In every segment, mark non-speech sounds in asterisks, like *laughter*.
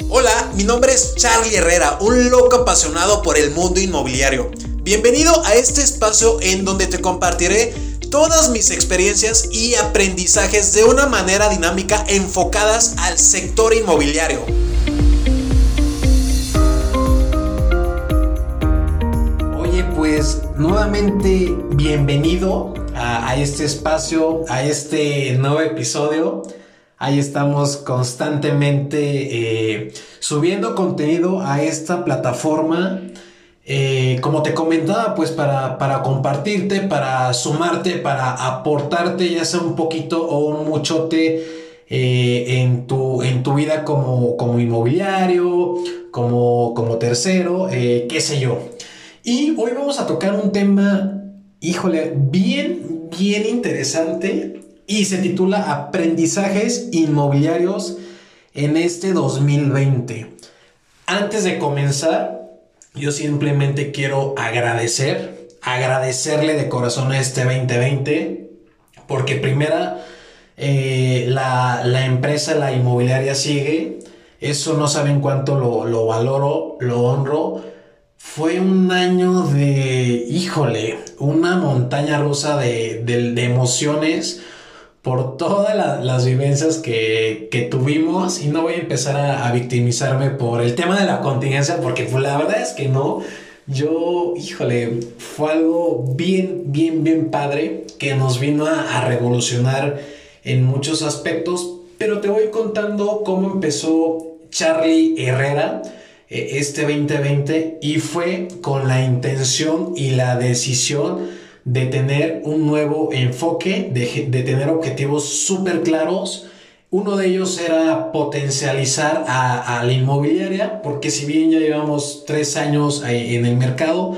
Hola, mi nombre es Charlie Herrera, un loco apasionado por el mundo inmobiliario. Bienvenido a este espacio en donde te compartiré todas mis experiencias y aprendizajes de una manera dinámica enfocadas al sector inmobiliario. Oye, pues nuevamente bienvenido a, este espacio, a este nuevo episodio. Ahí estamos constantemente eh, subiendo contenido a esta plataforma. Eh, como te comentaba, pues para, para, compartirte, para sumarte, para aportarte ya sea un poquito o un muchote eh, en, tu, en tu vida como, como inmobiliario, como, como tercero, qué sé yo. Y hoy vamos a tocar un tema, híjole, bien, bien interesante y se titula Aprendizajes inmobiliarios en este 2020. Antes de comenzar, yo simplemente quiero agradecer, agradecerle de corazón a este 2020, porque primera, eh, la, empresa, la inmobiliaria sigue, eso no saben cuánto lo, valoro, lo honro. Fue un año de, híjole, una montaña rusa de, de emociones por todas las vivencias que, tuvimos y no voy a empezar a, victimizarme por el tema de la contingencia porque pues, la verdad es que no. Yo, híjole, fue algo bien, bien, bien padre que nos vino a, revolucionar en muchos aspectos, pero te voy contando cómo empezó Charlie Herrera eh, este 2020 y fue con la intención y la decisión de tener un nuevo enfoque, de, tener objetivos súper claros. Uno de ellos era potencializar a, la inmobiliaria, porque si bien ya llevamos tres años en el mercado,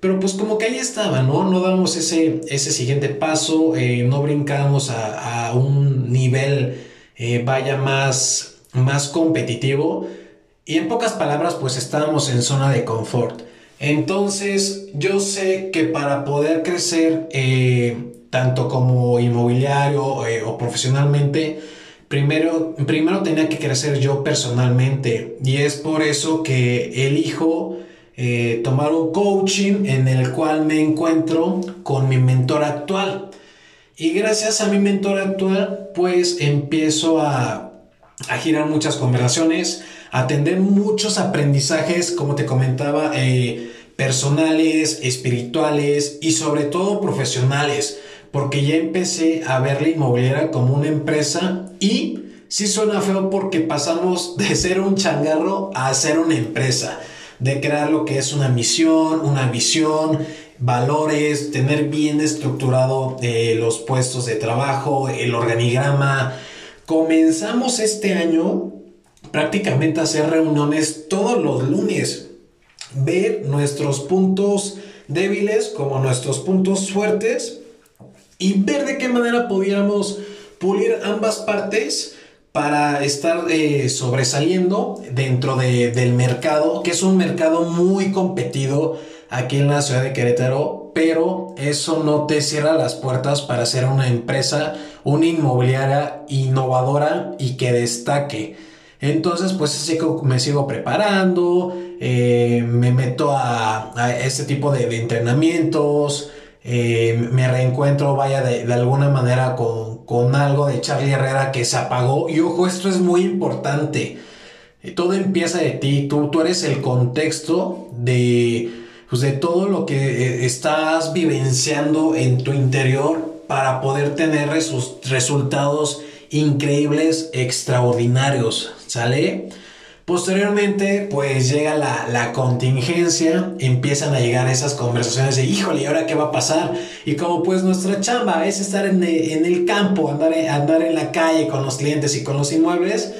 pero pues como que ahí estaba, ¿no? No damos ese, ese siguiente paso, eh, no brincamos a, un nivel, eh, vaya, más, más competitivo. Y en pocas palabras, pues estábamos en zona de confort. Entonces, yo sé que para poder crecer, eh, tanto como inmobiliario eh, o profesionalmente, primero, primero tenía que crecer yo personalmente. Y es por eso que elijo eh, tomar un coaching en el cual me encuentro con mi mentor actual. Y gracias a mi mentor actual, pues empiezo a, a girar muchas conversaciones atender muchos aprendizajes, como te comentaba, eh, personales, espirituales y sobre todo profesionales, porque ya empecé a ver la inmobiliaria como una empresa y sí suena feo porque pasamos de *laughs* ser un changarro a ser una empresa, de crear lo que es una misión, una visión, valores, tener bien estructurado eh, los puestos de trabajo, el organigrama. Comenzamos este año prácticamente hacer reuniones todos los lunes, ver nuestros puntos débiles como nuestros puntos fuertes y ver de qué manera podíamos pulir ambas partes para estar eh, sobresaliendo dentro del mercado, que es un mercado muy competido aquí en la ciudad de Querétaro, pero eso no te cierra las puertas para ser una empresa, una inmobiliaria innovadora y que destaque. Entonces, pues me sigo preparando, eh, me meto a, este tipo de, entrenamientos, eh, me reencuentro, vaya, de, alguna manera con, algo de Charlie Herrera que se apagó. Y ojo, esto es muy importante. Eh, todo empieza de ti, tú, tú eres el contexto de, pues, de todo lo que estás vivenciando en tu interior para poder tener resultados increíbles, extraordinarios, ¿sale? Posteriormente, pues llega la, contingencia, empiezan a llegar esas conversaciones de, híjole, ¿y ahora qué va a pasar? Y como pues nuestra chamba es estar en, el campo, andar, andar en la calle con los clientes y con los inmuebles,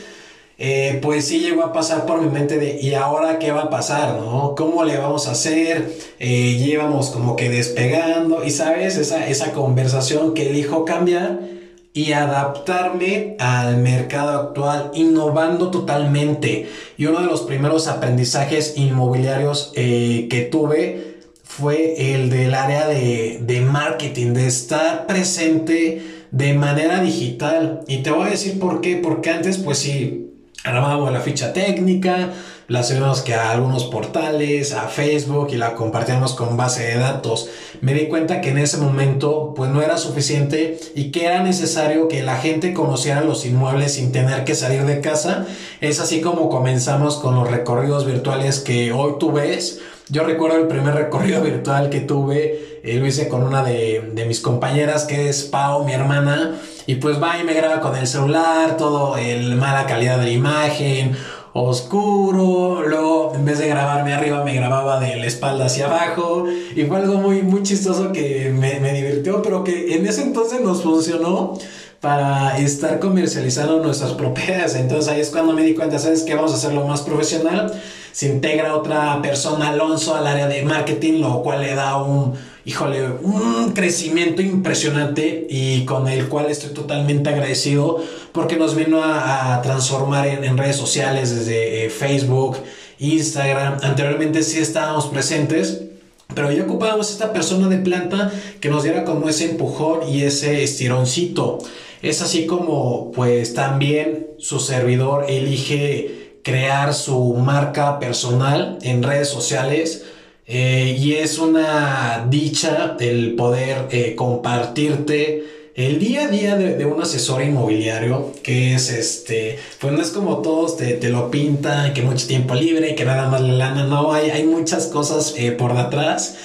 eh, pues sí llegó a pasar por mi mente de, ¿y ahora qué va a pasar? ¿no? ¿Cómo le vamos a hacer? Eh, llevamos como que despegando y sabes, esa, esa conversación que elijo cambiar y adaptarme al mercado actual, innovando totalmente. Y uno de los primeros aprendizajes inmobiliarios eh, que tuve fue el del área de, de marketing, de estar presente de manera digital. Y te voy a decir por qué, porque antes pues sí, armábamos la ficha técnica, la subimos que a algunos portales, a Facebook y la compartíamos con base de datos. Me di cuenta que en ese momento pues no era suficiente y que era necesario que la gente conociera los inmuebles sin tener que salir de casa. Es así como comenzamos con los recorridos virtuales que hoy tú ves. Yo recuerdo el primer recorrido virtual que tuve, eh, lo hice con una de, mis compañeras que es Pau, mi hermana, y pues va y me graba con el celular, todo el mala calidad de la imagen, oscuro, luego en vez de grabarme arriba me grababa de la espalda hacia abajo y fue algo muy, muy chistoso que me, me divirtió, pero que en ese entonces nos funcionó para estar comercializando nuestras propiedades. Entonces ahí es cuando me di cuenta, ¿sabes qué? Vamos a hacerlo más profesional. Se integra otra persona, Alonso, al área de marketing, lo cual le da un, híjole, un crecimiento impresionante y con el cual estoy totalmente agradecido porque nos vino a, transformar en, redes sociales desde eh, Facebook, Instagram. Anteriormente sí estábamos presentes. Pero ya ocupábamos esta persona de planta que nos diera como ese empujón y ese estironcito. Es así como pues también su servidor elige crear su marca personal en redes sociales eh, y es una dicha el poder eh, compartirte el día a día de, un asesor inmobiliario, que es este, pues no es como todos te, lo pintan, que mucho tiempo libre, que nada más la lana, no, hay, hay muchas cosas eh, por detrás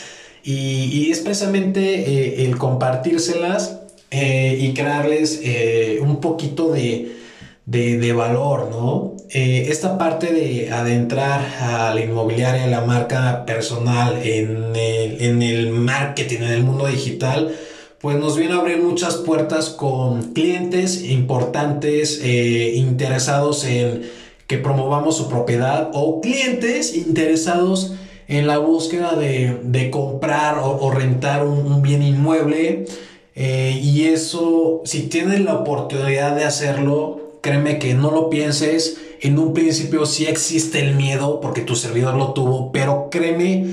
y, es precisamente el compartírselas y crearles un poquito de, de valor, ¿no? Eh, esta parte de adentrar a la inmobiliaria, la marca personal en el, marketing, en el mundo digital, pues nos viene a abrir muchas puertas con clientes importantes eh, interesados en que promovamos su propiedad o clientes interesados en la búsqueda de, comprar o, rentar un, bien inmueble. Eh, y eso, si tienes la oportunidad de hacerlo, créeme que no lo pienses en un principio sí existe el miedo porque tu servidor lo tuvo, pero créeme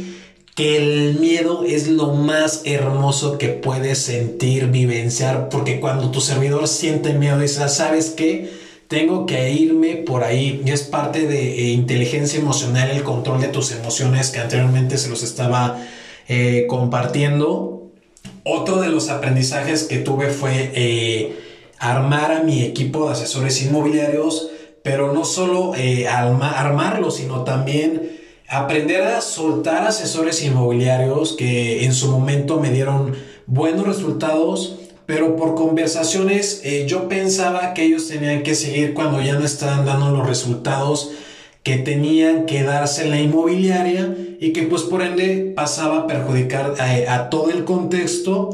que el miedo es lo más hermoso que puedes sentir, vivenciar, porque cuando tu servidor siente miedo, dice, ¿sabes qué? Tengo que irme por ahí. Y es parte de eh, inteligencia emocional, el control de tus emociones que anteriormente se los estaba eh, compartiendo. Otro de los aprendizajes que tuve fue eh, armar a mi equipo de asesores inmobiliarios pero no solo eh, armarlo, sino también aprender a soltar asesores inmobiliarios que en su momento me dieron buenos resultados, pero por conversaciones eh, yo pensaba que ellos tenían que seguir cuando ya no estaban dando los resultados que tenían que darse en la inmobiliaria y que pues por ende pasaba a perjudicar a, a todo el contexto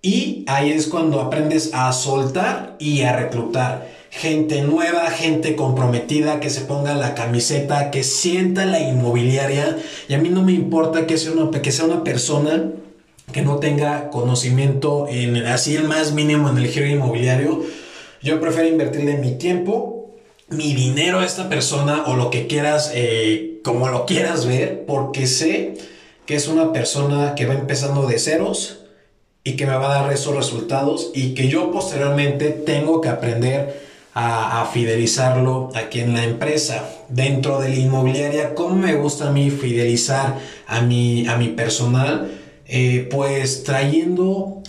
y ahí es cuando aprendes a soltar y a reclutar gente nueva, gente comprometida, que se ponga la camiseta, que sienta la inmobiliaria. Y a mí no me importa que sea una, que sea una persona que no tenga conocimiento en así el más mínimo en el giro inmobiliario. Yo prefiero invertirle mi tiempo, mi dinero a esta persona o lo que quieras, eh, como lo quieras ver, porque sé que es una persona que va empezando de ceros y que me va a dar esos resultados y que yo posteriormente tengo que aprender a, fidelizarlo aquí en la empresa. Dentro de la inmobiliaria, ¿cómo me gusta a mí fidelizar a mi, a mi personal? Eh, pues trayendo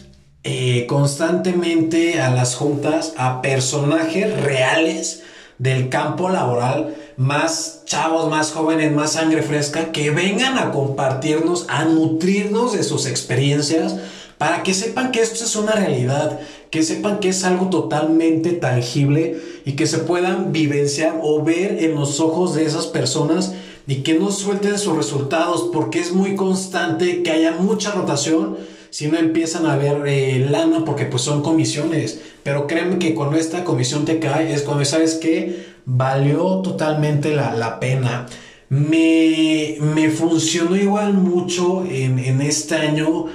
eh, constantemente a las juntas a personajes reales del campo laboral, más chavos, más jóvenes, más sangre fresca, que vengan a compartirnos, a nutrirnos de sus experiencias, para que sepan que esto es una realidad, que sepan que es algo totalmente tangible y que se puedan vivenciar o ver en los ojos de esas personas y que no suelten sus resultados porque es muy constante que haya mucha rotación si no empiezan a ver eh, lana porque pues son comisiones. Pero créeme que cuando esta comisión te cae es cuando sabes que valió totalmente la, pena. Me, me, funcionó igual mucho en, en este año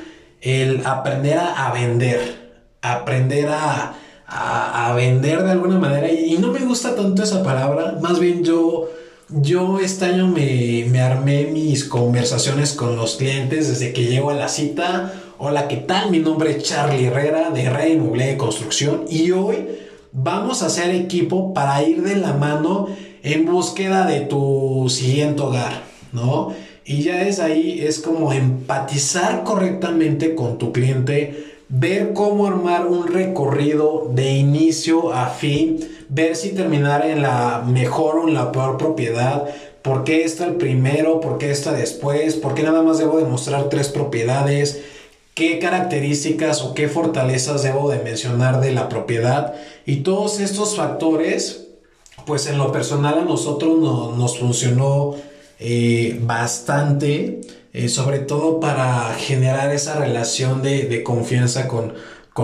el aprender a vender aprender a, vender de alguna manera. Y, no me gusta tanto esa palabra. Más bien yo, yo este año me, me armé mis conversaciones con los clientes desde que llego a la cita. Hola, ¿qué tal? Mi nombre es Charlie Herrera de Rey Inmobiliaria de Construcción y hoy vamos a hacer equipo para ir de la mano en búsqueda de tu siguiente hogar, ¿no? Y ya es ahí, es como empatizar correctamente con tu cliente, ver cómo armar un recorrido de inicio a fin, ver si terminar en la mejor o en la peor propiedad, por qué está el primero, por qué está después, por qué nada más debo demostrar tres propiedades, qué características o qué fortalezas debo de mencionar de la propiedad. Y todos estos factores, pues en lo personal a nosotros nos funcionó eh, bastante, eh, sobre todo para generar esa relación de, confianza con,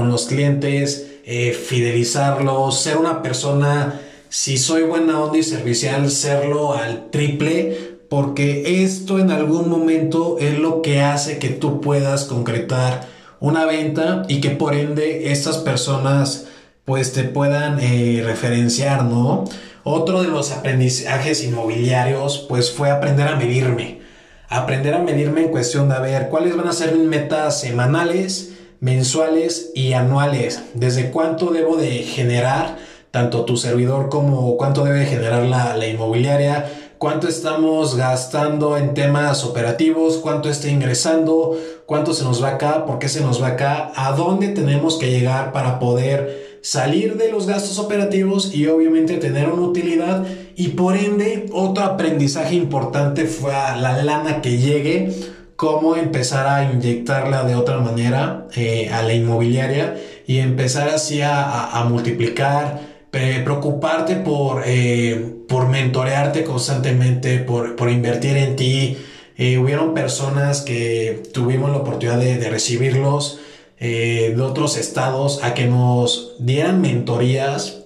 los clientes, eh, fidelizarlos, ser una persona, si soy buena onda y servicial, serlo al triple, porque esto en algún momento es lo que hace que tú puedas concretar una venta y que por ende estas personas pues te puedan referenciar, ¿no? Otro de los aprendizajes inmobiliarios pues fue aprender a medirme. Aprender a medirme en cuestión de ver cuáles van a ser mis metas semanales, mensuales y anuales. Desde cuánto debo de generar tanto tu servidor como cuánto debe generar la, la inmobiliaria, cuánto estamos gastando en temas operativos, cuánto está ingresando, cuánto se nos va acá, por qué se nos va acá, a dónde tenemos que llegar para poder salir de los gastos operativos y obviamente tener una utilidad y por ende otro aprendizaje importante fue a la lana que llegue cómo empezar a inyectarla de otra manera eh, a la inmobiliaria y empezar así a, multiplicar preocuparte por, eh, por mentorearte constantemente, por, por invertir en ti. Eh, hubieron personas que tuvimos la oportunidad de, de recibirlos eh, de otros estados a que nos dieran mentorías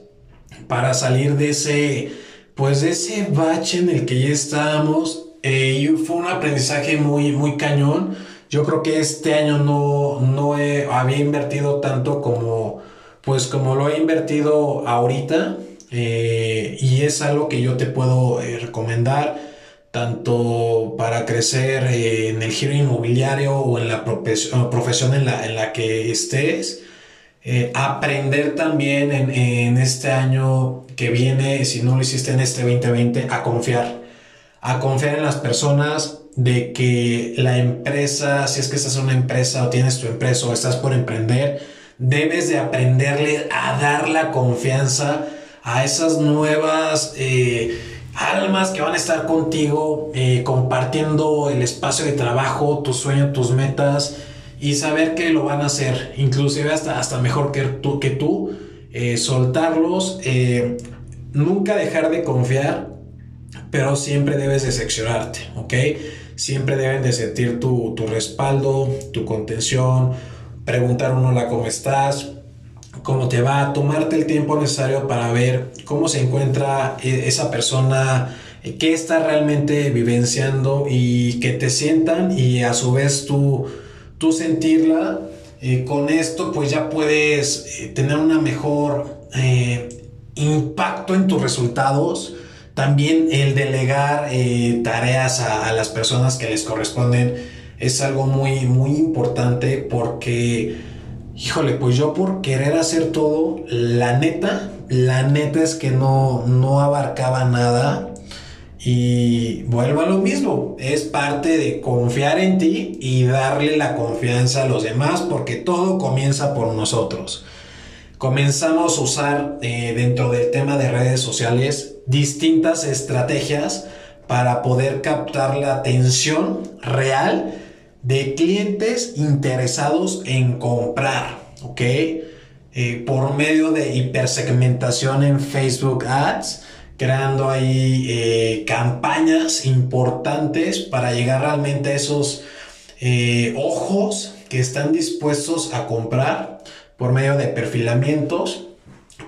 para salir de ese, pues de ese bache en el que ya estábamos. Eh, y fue un aprendizaje muy, muy cañón. Yo creo que este año no, no había invertido tanto como, pues como lo he invertido ahorita. Eh, y es algo que yo te puedo recomendar tanto para crecer en el giro inmobiliario o en la profesión en la, en la que estés. Eh, aprender también en, en, este año que viene, si no lo hiciste en este 2020, a confiar. A confiar en las personas de que la empresa, si es que estás en una empresa o tienes tu empresa o estás por emprender, debes de aprenderle a dar la confianza a esas nuevas... Eh, almas que van a estar contigo eh, compartiendo el espacio de trabajo, tus sueños, tus metas y saber que lo van a hacer, inclusive hasta, hasta mejor que tú, que tú eh, soltarlos, eh, nunca dejar de confiar, pero siempre debes de seccionarte, ¿ok? Siempre deben de sentir tu, tu respaldo, tu contención, preguntar uno la cómo estás, cómo te va, tomarte el tiempo necesario para ver cómo se encuentra e, esa persona, eh, qué está realmente vivenciando y que te sientan y a su vez tú, tú sentirla. Eh, con esto pues ya puedes eh, tener una mejor impacto en tus resultados. También el delegar tareas a, a, las personas que les corresponden es algo muy, muy importante porque Híjole, pues yo por querer hacer todo, la neta, la neta es que no, no abarcaba nada. Y vuelvo a lo mismo, es parte de confiar en ti y darle la confianza a los demás porque todo comienza por nosotros. Comenzamos a usar eh, dentro del tema de redes sociales distintas estrategias para poder captar la atención real de clientes interesados en comprar, ¿ok? Eh, por medio de hipersegmentación en Facebook Ads, creando ahí eh, campañas importantes para llegar realmente a esos eh, ojos que están dispuestos a comprar por medio de perfilamientos,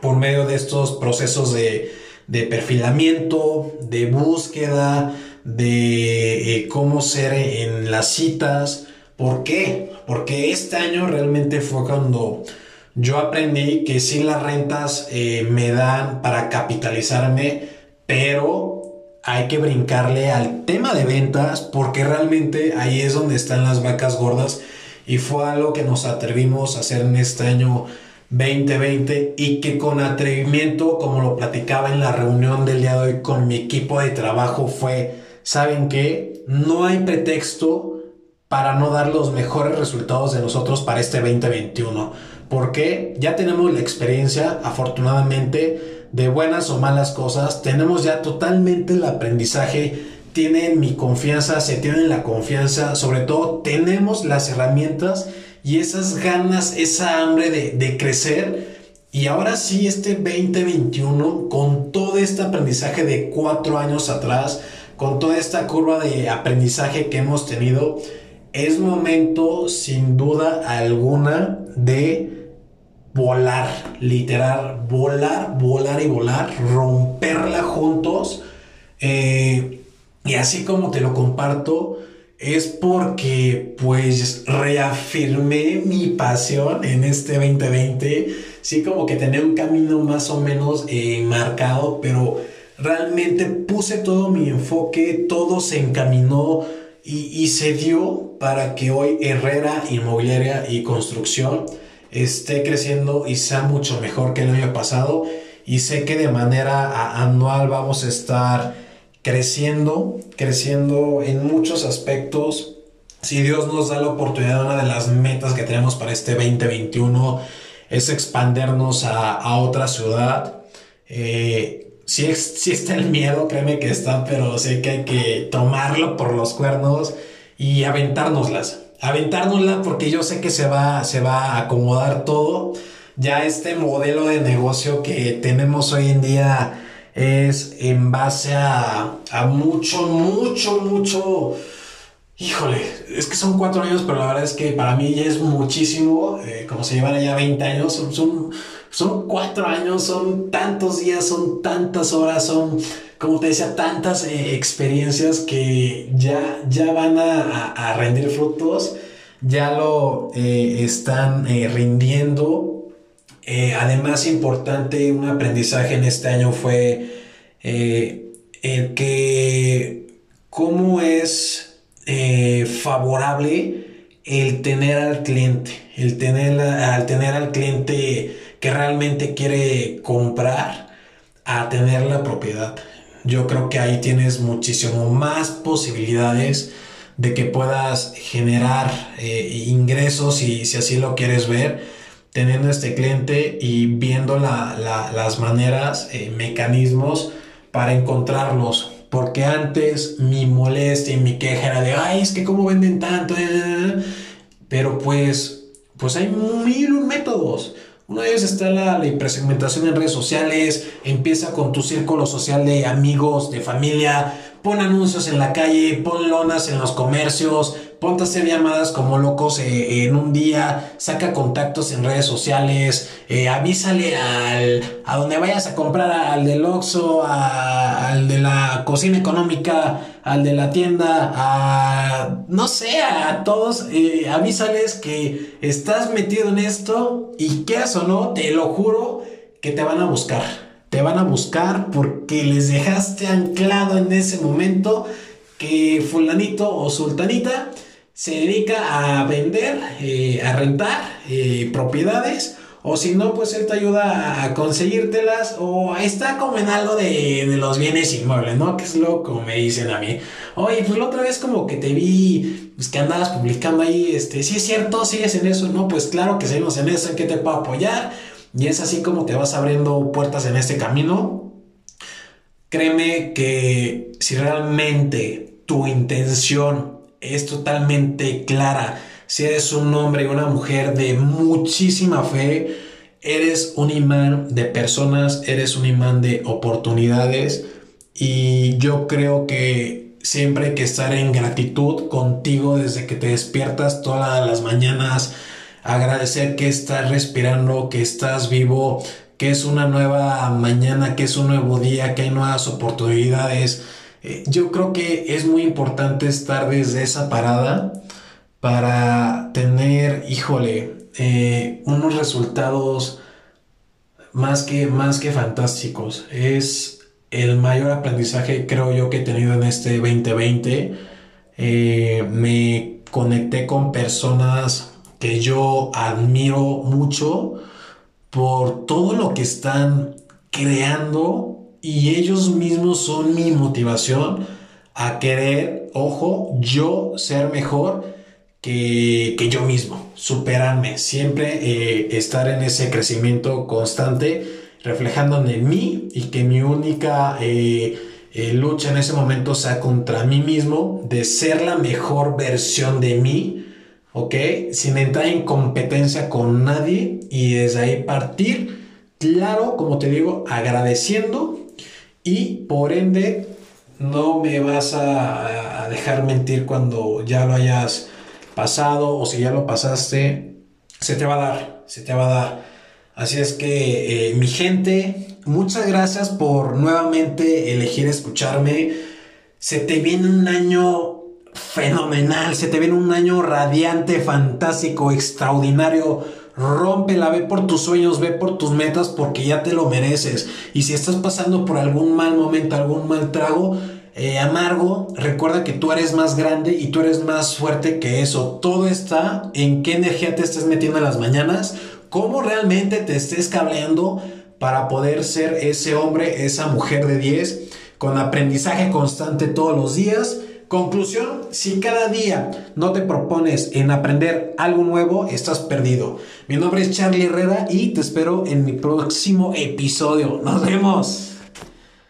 por medio de estos procesos de, de perfilamiento, de búsqueda, de eh, cómo ser en las citas. ¿Por qué? Porque este año realmente fue cuando yo aprendí que sí las rentas eh, me dan para capitalizarme, pero hay que brincarle al tema de ventas porque realmente ahí es donde están las vacas gordas y fue algo que nos atrevimos a hacer en este año 2020 y que con atrevimiento, como lo platicaba en la reunión del día de hoy con mi equipo de trabajo, fue, ¿saben qué? No hay pretexto para no dar los mejores resultados de nosotros para este 2021. Porque ya tenemos la experiencia, afortunadamente, de buenas o malas cosas. Tenemos ya totalmente el aprendizaje. Tienen mi confianza, se tienen la confianza. Sobre todo, tenemos las herramientas y esas ganas, esa hambre de, crecer. Y ahora sí, este 2021, con todo este aprendizaje de cuatro años atrás, con toda esta curva de aprendizaje que hemos tenido, es momento sin duda alguna de volar, literal, volar, volar y volar, romperla juntos. Eh, y así como te lo comparto, es porque pues reafirmé mi pasión en este 2020. Sí, como que tenía un camino más o menos eh, marcado, pero realmente puse todo mi enfoque, todo se encaminó y, y, se dio para que hoy Herrera Inmobiliaria y Construcción esté creciendo y sea mucho mejor que el año pasado. Y sé que de manera anual vamos a estar creciendo, creciendo en muchos aspectos. Si Dios nos da la oportunidad, una de las metas que tenemos para este 2021 es expandernos a, otra ciudad. Eh, sí, está el miedo, créeme que está, pero sé que hay que tomarlo por los cuernos y aventárnoslas. Aventárnosla porque yo sé que se va, se va a acomodar todo. Ya este modelo de negocio que tenemos hoy en día es en base a, mucho, mucho, mucho... Híjole, es que son cuatro años, pero la verdad es que para mí ya es muchísimo. Eh, como se llevan ya 20 años, son, son, cuatro años, son tantos días, son tantas horas, son, como te decía, tantas eh, experiencias que ya, ya van a, rendir frutos, ya lo eh, están rindiendo además, importante, un aprendizaje en este año fue el que cómo es eh, favorable el tener al cliente, el tener, al tener al cliente que realmente quiere comprar a tener la propiedad. Yo creo que ahí tienes muchísimo más posibilidades de que puedas generar ingresos y si así lo quieres ver teniendo este cliente y viendo las maneras, eh, mecanismos para encontrarlos. Porque antes mi molestia y mi queja era de, ay, es que cómo venden tanto. Pero pues, pues hay mil métodos. Uno de ellos está la, la hipersegmentación en redes sociales, empieza con tu círculo social de amigos, de familia, pon anuncios en la calle, pon lonas en los comercios, ponte a hacer llamadas como locos eh, en un día, saca contactos en redes sociales, eh, avísale al, a donde vayas a comprar, al del Oxxo, al de la cocina económica, al de la tienda, a, no sé, a todos, eh, avísales que estás metido en esto y quieras o no, te lo juro que te van a buscar. Te van a buscar porque les dejaste anclado en ese momento que fulanito o sultanita se dedica a vender, eh, a rentar eh, propiedades. O si no, pues él te ayuda a conseguírtelas. O está como en algo de, los bienes inmuebles, ¿no? Que es lo como me dicen a mí. Oye, pues la otra vez como que te vi, pues que andabas publicando ahí, este, si es cierto, sigues en eso, ¿no? Pues claro que seguimos en eso, ¿en qué te puedo apoyar? Y es así como te vas abriendo puertas en este camino. Créeme que si realmente tu intención es totalmente clara. Si eres un hombre y una mujer de muchísima fe, eres un imán de personas, eres un imán de oportunidades. Y yo creo que siempre hay que estar en gratitud contigo desde que te despiertas todas las mañanas, agradecer que estás respirando, que estás vivo, que es una nueva mañana, que es un nuevo día, que hay nuevas oportunidades yo creo que es muy importante estar desde esa parada para tener, híjole, eh, unos resultados más que, más que fantásticos. Es el mayor aprendizaje, creo yo, que he tenido en este 2020. Eh, me conecté con personas que yo admiro mucho por todo lo que están creando y ellos mismos son mi motivación a querer, ojo, yo ser mejor que, yo mismo, superarme, siempre eh, estar en ese crecimiento constante, reflejando en mí y que mi única eh, eh, lucha en ese momento sea contra mí mismo, de ser la mejor versión de mí, ¿ok? Sin entrar en competencia con nadie y desde ahí partir, claro, como te digo, agradeciendo y por ende no me vas a, dejar mentir cuando ya lo hayas pasado o si ya lo pasaste, se te va a dar, se te va a dar. Así es que eh, mi gente, muchas gracias por nuevamente elegir escucharme. Se te viene un año fenomenal, se te viene un año radiante, fantástico, extraordinario. Rómpela, ve por tus sueños, ve por tus metas porque ya te lo mereces. Y si estás pasando por algún mal momento, algún mal trago, eh, amargo, recuerda que tú eres más grande y tú eres más fuerte que eso. Todo está en qué energía te estés metiendo en las mañanas, cómo realmente te estés cableando para poder ser ese hombre, esa mujer de 10, con aprendizaje constante todos los días Conclusión, si cada día no te propones en aprender algo nuevo, estás perdido. Mi nombre es Charlie Herrera y te espero en mi próximo episodio. Nos vemos.